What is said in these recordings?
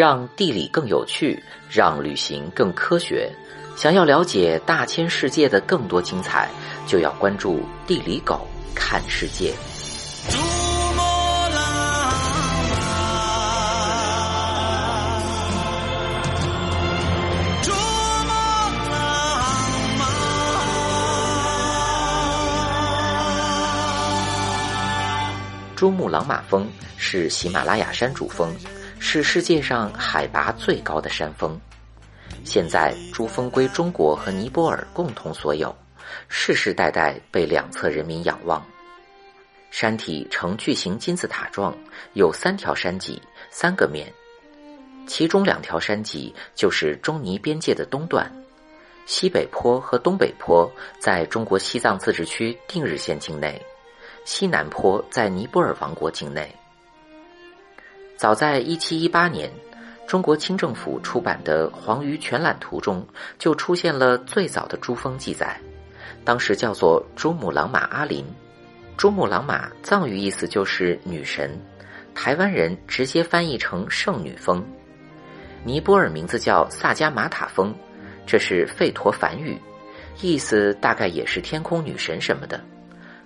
让地理更有趣，让旅行更科学。想要了解大千世界的更多精彩，就要关注地理狗看世界。珠穆朗玛峰是喜马拉雅山主峰，是世界上海拔最高的山峰。现在，珠峰归中国和尼泊尔共同所有，世世代代被两侧人民仰望。山体呈巨型金字塔状，有三条山脊，三个面，其中两条山脊就是中尼边界的东段，西北坡和东北坡在中国西藏自治区定日县境内。西南坡在尼泊尔王国境内。早在1718年，中国清政府出版的《黄鱼全览图》中就出现了最早的珠峰记载，当时叫做珠穆朗玛阿林。珠穆朗玛藏语意思就是女神，台湾人直接翻译成圣女峰。尼泊尔名字叫萨迦玛塔峰，这是吠陀梵语，意思大概也是天空女神什么的。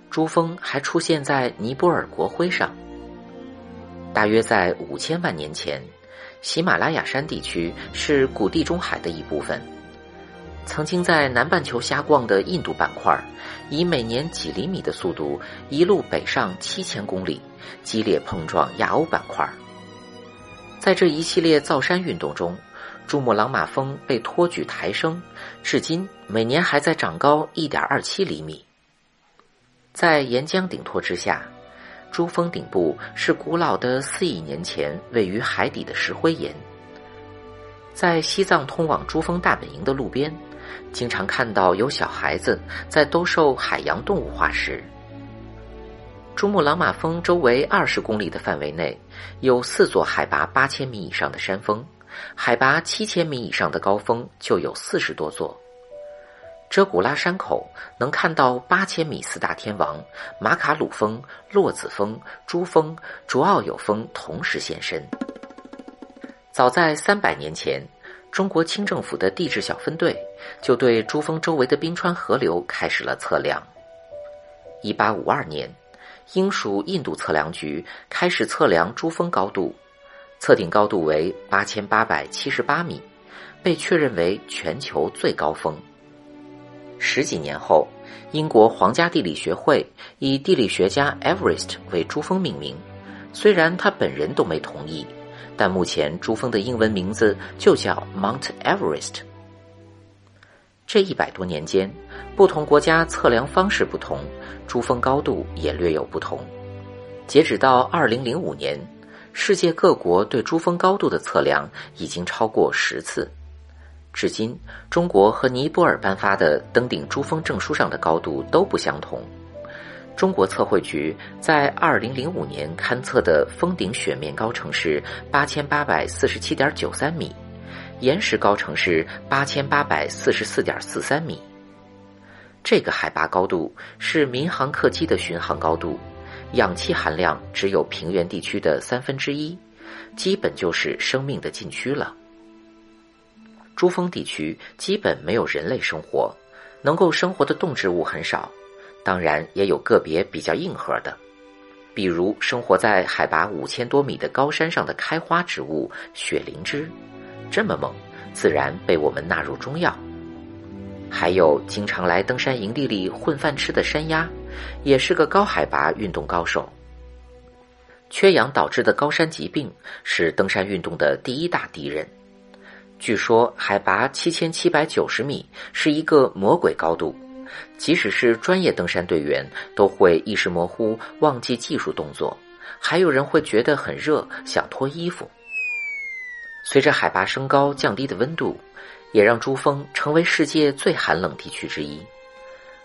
珠峰还出现在尼泊尔国徽上。大约在五千万年前，喜马拉雅山地区是古地中海的一部分。曾经在南半球瞎逛的印度板块，以每年几厘米的速度一路北上七千公里，激烈碰撞亚欧板块。在这一系列造山运动中，珠穆朗玛峰被托举抬升，至今每年还在长高一点二七厘米。在岩浆顶托之下，珠峰顶部是古老的四亿年前位于海底的石灰岩。在西藏通往珠峰大本营的路边，经常看到有小孩子在兜售海洋动物化石。珠穆朗玛峰周围二十公里的范围内，有四座海拔八千米以上的山峰，海拔七千米以上的高峰就有四十多座。遮古拉山口能看到八千米四大天王马卡鲁峰、洛子峰、珠峰、卓奥友峰同时现身。早在三百年前，中国清政府的地质小分队就对珠峰周围的冰川河流开始了测量。一八五二年，英属印度测量局开始测量珠峰高度，测定高度为八千八百七十八米，被确认为全球最高峰。十几年后，英国皇家地理学会以地理学家 Everest 为珠峰命名。虽然他本人都没同意，但目前珠峰的英文名字就叫 Mount Everest。这一百多年间，不同国家测量方式不同，珠峰高度也略有不同。截止到二零零五年，世界各国对珠峰高度的测量已经超过十次。至今，中国和尼泊尔颁发的登顶珠峰证书上的高度都不相同。中国测绘局在二零零五年勘测的峰顶雪面高程是八千八百四十七点九三米，岩石高程是八千八百四十四点四三米。这个海拔高度是民航客机的巡航高度，氧气含量只有平原地区的三分之一，基本就是生命的禁区了。珠峰地区基本没有人类生活，能够生活的动植物很少，当然也有个别比较硬核的，比如生活在海拔五千多米的高山上的开花植物雪灵芝，这么猛，自然被我们纳入中药。还有经常来登山营地里混饭吃的山鸭，也是个高海拔运动高手。缺氧导致的高山疾病是登山运动的第一大敌人。据说海拔七千七百九十米是一个魔鬼高度，即使是专业登山队员都会意识模糊、忘记技术动作，还有人会觉得很热，想脱衣服。随着海拔升高，降低的温度也让珠峰成为世界最寒冷地区之一。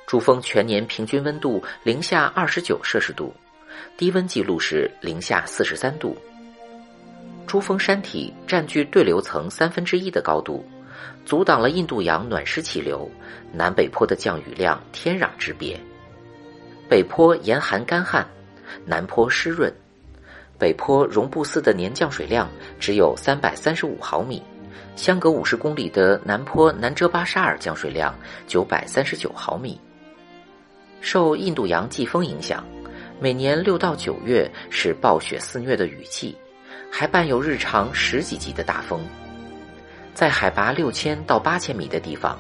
珠峰全年平均温度零下二十九摄氏度，低温记录是零下四十三度。珠峰山体占据对流层三分之一的高度，阻挡了印度洋暖湿气流，南北坡的降雨量天壤之别。北坡严寒干旱，南坡湿润。北坡绒布寺的年降水量只有三百三十五毫米，相隔五十公里的南坡南遮巴沙尔降水量九百三十九毫米。受印度洋季风影响，每年六到九月是暴雪肆虐的雨季，还伴有日常十几级的大风。在海拔六千到八千米的地方，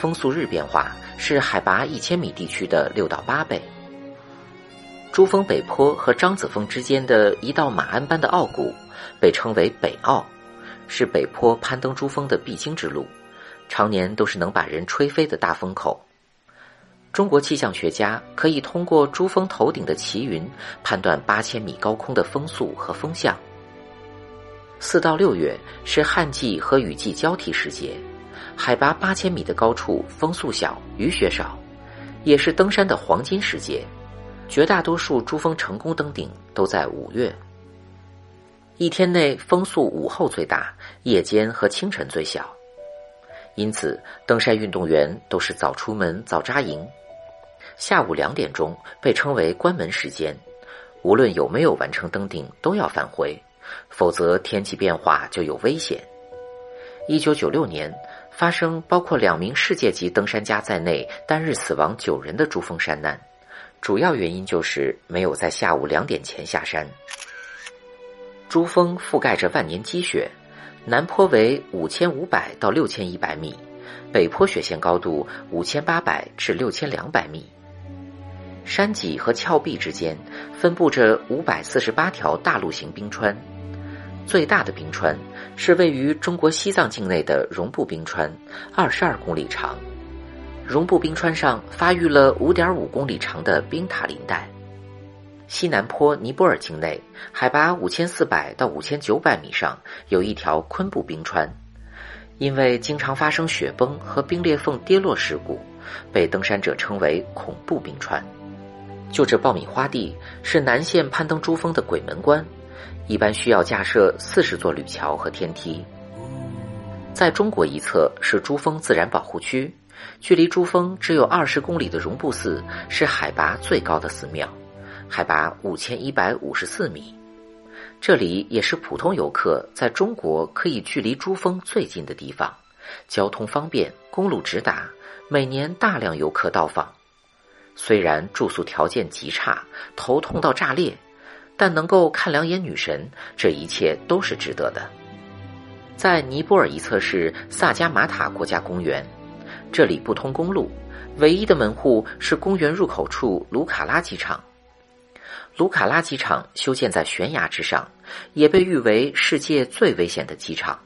风速日变化是海拔一千米地区的六到八倍。珠峰北坡和张子峰之间的一道马鞍般的傲骨，被称为北傲，是北坡攀登珠峰的必经之路，常年都是能把人吹飞的大风口。中国气象学家可以通过珠峰头顶的奇云判断八千米高空的风速和风向。四到六月是旱季和雨季交替时节，海拔八千米的高处风速小，雨雪少，也是登山的黄金时节。绝大多数珠峰成功登顶都在五月。一天内风速午后最大，夜间和清晨最小，因此登山运动员都是早出门早扎营。下午两点钟被称为关门时间，无论有没有完成登顶都要返回，否则天气变化就有危险。一九九六年发生包括两名世界级登山家在内单日死亡九人的珠峰山难。主要原因就是没有在下午两点前下山。珠峰覆盖着万年积雪，南坡为五千五百到六千一百米，北坡雪线高度五千八百至六千两百米。山脊和峭壁之间分布着五百四十八条大陆型冰川，最大的冰川是位于中国西藏境内的绒布冰川，二十二公里长。绒布冰川上发育了五点五公里长的冰塔林带。西南坡尼泊尔境内，海拔五千四百到五千九百米上有一条昆布冰川，因为经常发生雪崩和冰裂缝跌落事故，被登山者称为“恐怖冰川”。就这爆米花地是南线攀登珠峰的鬼门关，一般需要架设四十座铝桥和天梯。在中国一侧是珠峰自然保护区。距离珠峰只有二十公里的绒布寺是海拔最高的寺庙，海拔五千一百五十四米。这里也是普通游客在中国可以距离珠峰最近的地方，交通方便，公路直达，每年大量游客到访。虽然住宿条件极差，头痛到炸裂，但能够看两眼女神，这一切都是值得的。在尼泊尔一侧是萨迦玛塔国家公园。这里不通公路，唯一的门户是公园入口处卢卡拉机场。卢卡拉机场修建在悬崖之上，也被誉为世界最危险的机场。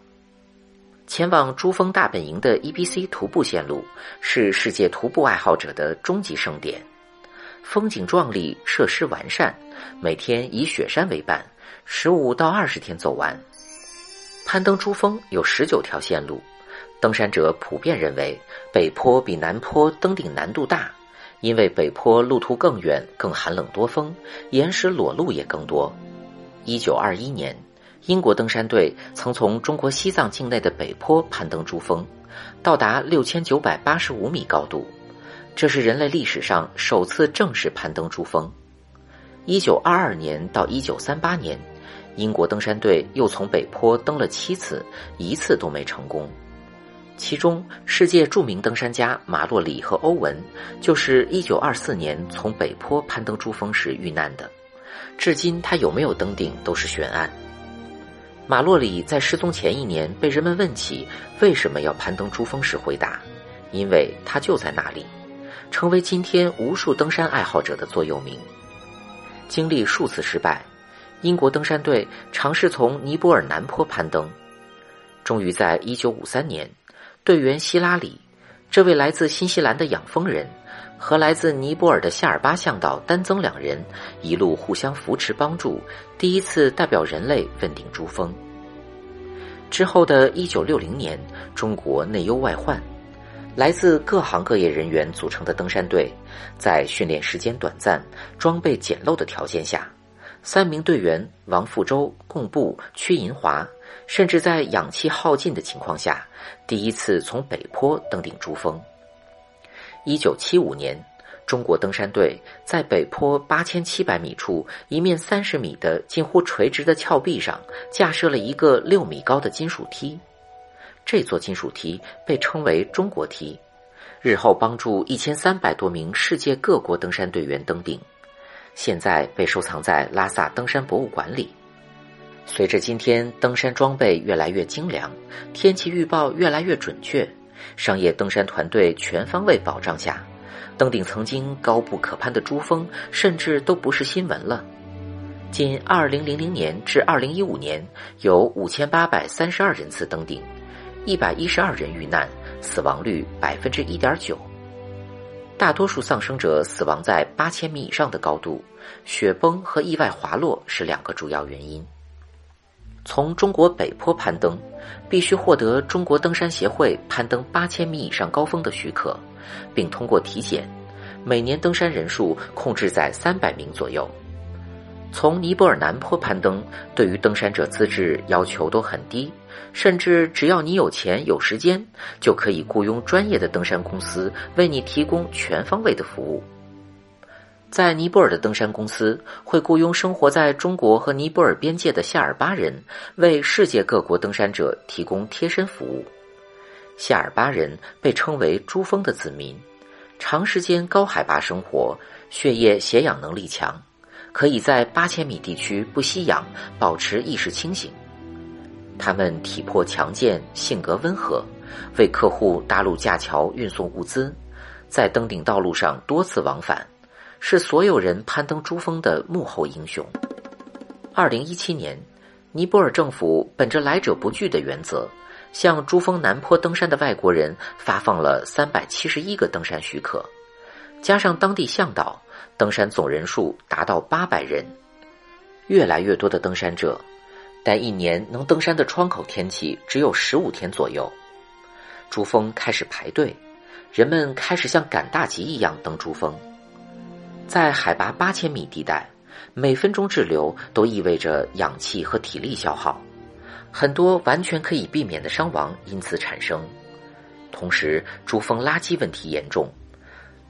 前往珠峰大本营的 EBC 徒步线路是世界徒步爱好者的终极盛典，风景壮丽，设施完善，每天以雪山为伴，十五到二十天走完。攀登珠峰有十九条线路。登山者普遍认为，北坡比南坡登顶难度大，因为北坡路途更远、更寒冷多风，岩石裸露也更多。一九二一年，英国登山队曾从中国西藏境内的北坡攀登珠峰，到达六千九百八十五米高度，这是人类历史上首次正式攀登珠峰。一九二二年到一九三八年，英国登山队又从北坡登了七次，一次都没成功。其中，世界著名登山家马洛里和欧文就是1924年从北坡攀登珠峰时遇难的，至今他有没有登顶都是悬案。马洛里在失踪前一年被人们问起为什么要攀登珠峰时回答：“因为他就在那里”，成为今天无数登山爱好者的座右铭。经历数次失败，英国登山队尝试从尼泊尔南坡攀登，终于在1953年。队员希拉里，这位来自新西兰的养蜂人，和来自尼泊尔的夏尔巴向导丹增两人，一路互相扶持帮助，第一次代表人类问鼎珠峰。之后的一九六零年，中国内忧外患，来自各行各业人员组成的登山队，在训练时间短暂、装备简陋的条件下，三名队员王富洲、贡布、屈银华。甚至在氧气耗尽的情况下，第一次从北坡登顶珠峰。一九七五年，中国登山队在北坡八千七百米处一面三十米的近乎垂直的峭壁上架设了一个六米高的金属梯，这座金属梯被称为“中国梯”，日后帮助一千三百多名世界各国登山队员登顶，现在被收藏在拉萨登山博物馆里。随着今天登山装备越来越精良，天气预报越来越准确，商业登山团队全方位保障下。登顶曾经高不可攀的珠峰，甚至都不是新闻了。仅2000年至2015年，有5832人次登顶，112人遇难，死亡率1.9%。大多数丧生者死亡在8000米以上的高度，雪崩和意外滑落是两个主要原因。从中国北坡攀登，必须获得中国登山协会攀登8000米以上高峰的许可。并通过体检，每年登山人数控制在三百名左右。从尼泊尔南坡攀登，对于登山者资质要求都很低，甚至只要你有钱有时间，就可以雇佣专业的登山公司为你提供全方位的服务。在尼泊尔的登山公司会雇佣生活在中国和尼泊尔边界的夏尔巴人，为世界各国登山者提供贴身服务。夏尔巴人被称为“珠峰的子民”，长时间高海拔生活，血液携氧能力强，可以在八千米地区不吸氧，保持意识清醒。他们体魄强健，性格温和，为客户搭路架桥、运送物资，在登顶道路上多次往返，是所有人攀登珠峰的幕后英雄。二零一七年，尼泊尔政府本着来者不拒的原则。向珠峰南坡登山的外国人发放了三百七十一个登山许可，加上当地向导，登山总人数达到八百人。越来越多的登山者，但一年能登山的窗口天气只有十五天左右。珠峰开始排队，人们开始像赶大集一样登珠峰。在海拔八千米地带，每分钟滞留都意味着氧气和体力消耗。很多完全可以避免的伤亡因此产生，同时珠峰垃圾问题严重，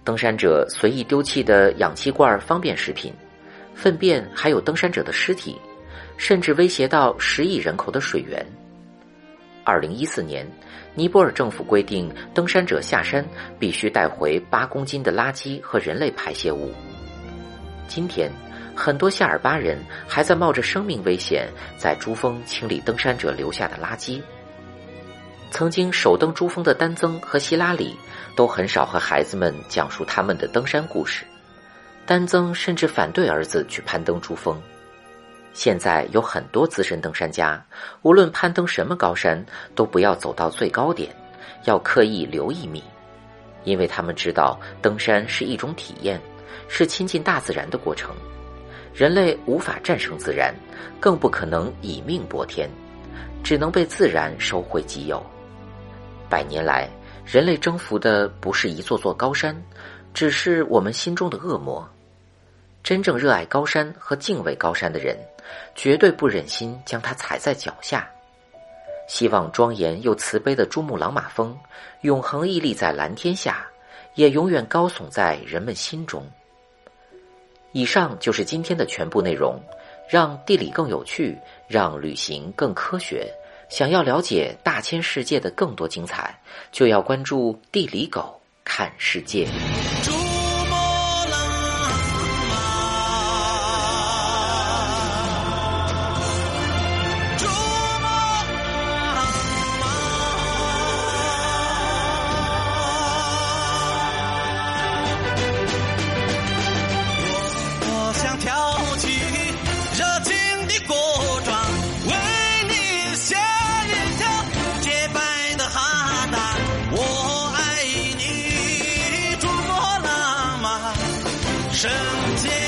登山者随意丢弃的氧气罐、方便食品、粪便，还有登山者的尸体，甚至威胁到十亿人口的水源。二零一四年，尼泊尔政府规定，登山者下山必须带回八公斤的垃圾和人类排泄物。今天。很多夏尔巴人还在冒着生命危险在珠峰清理登山者留下的垃圾。曾经首登珠峰的丹增和希拉里都很少和孩子们讲述他们的登山故事。丹增甚至反对儿子去攀登珠峰。现在有很多资深登山家，无论攀登什么高山，都不要走到最高点，要刻意留一米，因为他们知道登山是一种体验，是亲近大自然的过程。人类无法战胜自然，更不可能以命搏天，只能被自然收回己有。百年来，人类征服的不是一座座高山，只是我们心中的恶魔。真正热爱高山和敬畏高山的人，绝对不忍心将它踩在脚下。希望庄严又慈悲的珠穆朗玛峰，永恒屹立在蓝天下，也永远高耸在人们心中。以上就是今天的全部内容，让地理更有趣，让旅行更科学。想要了解大千世界的更多精彩，就要关注地理狗看世界。圣洁。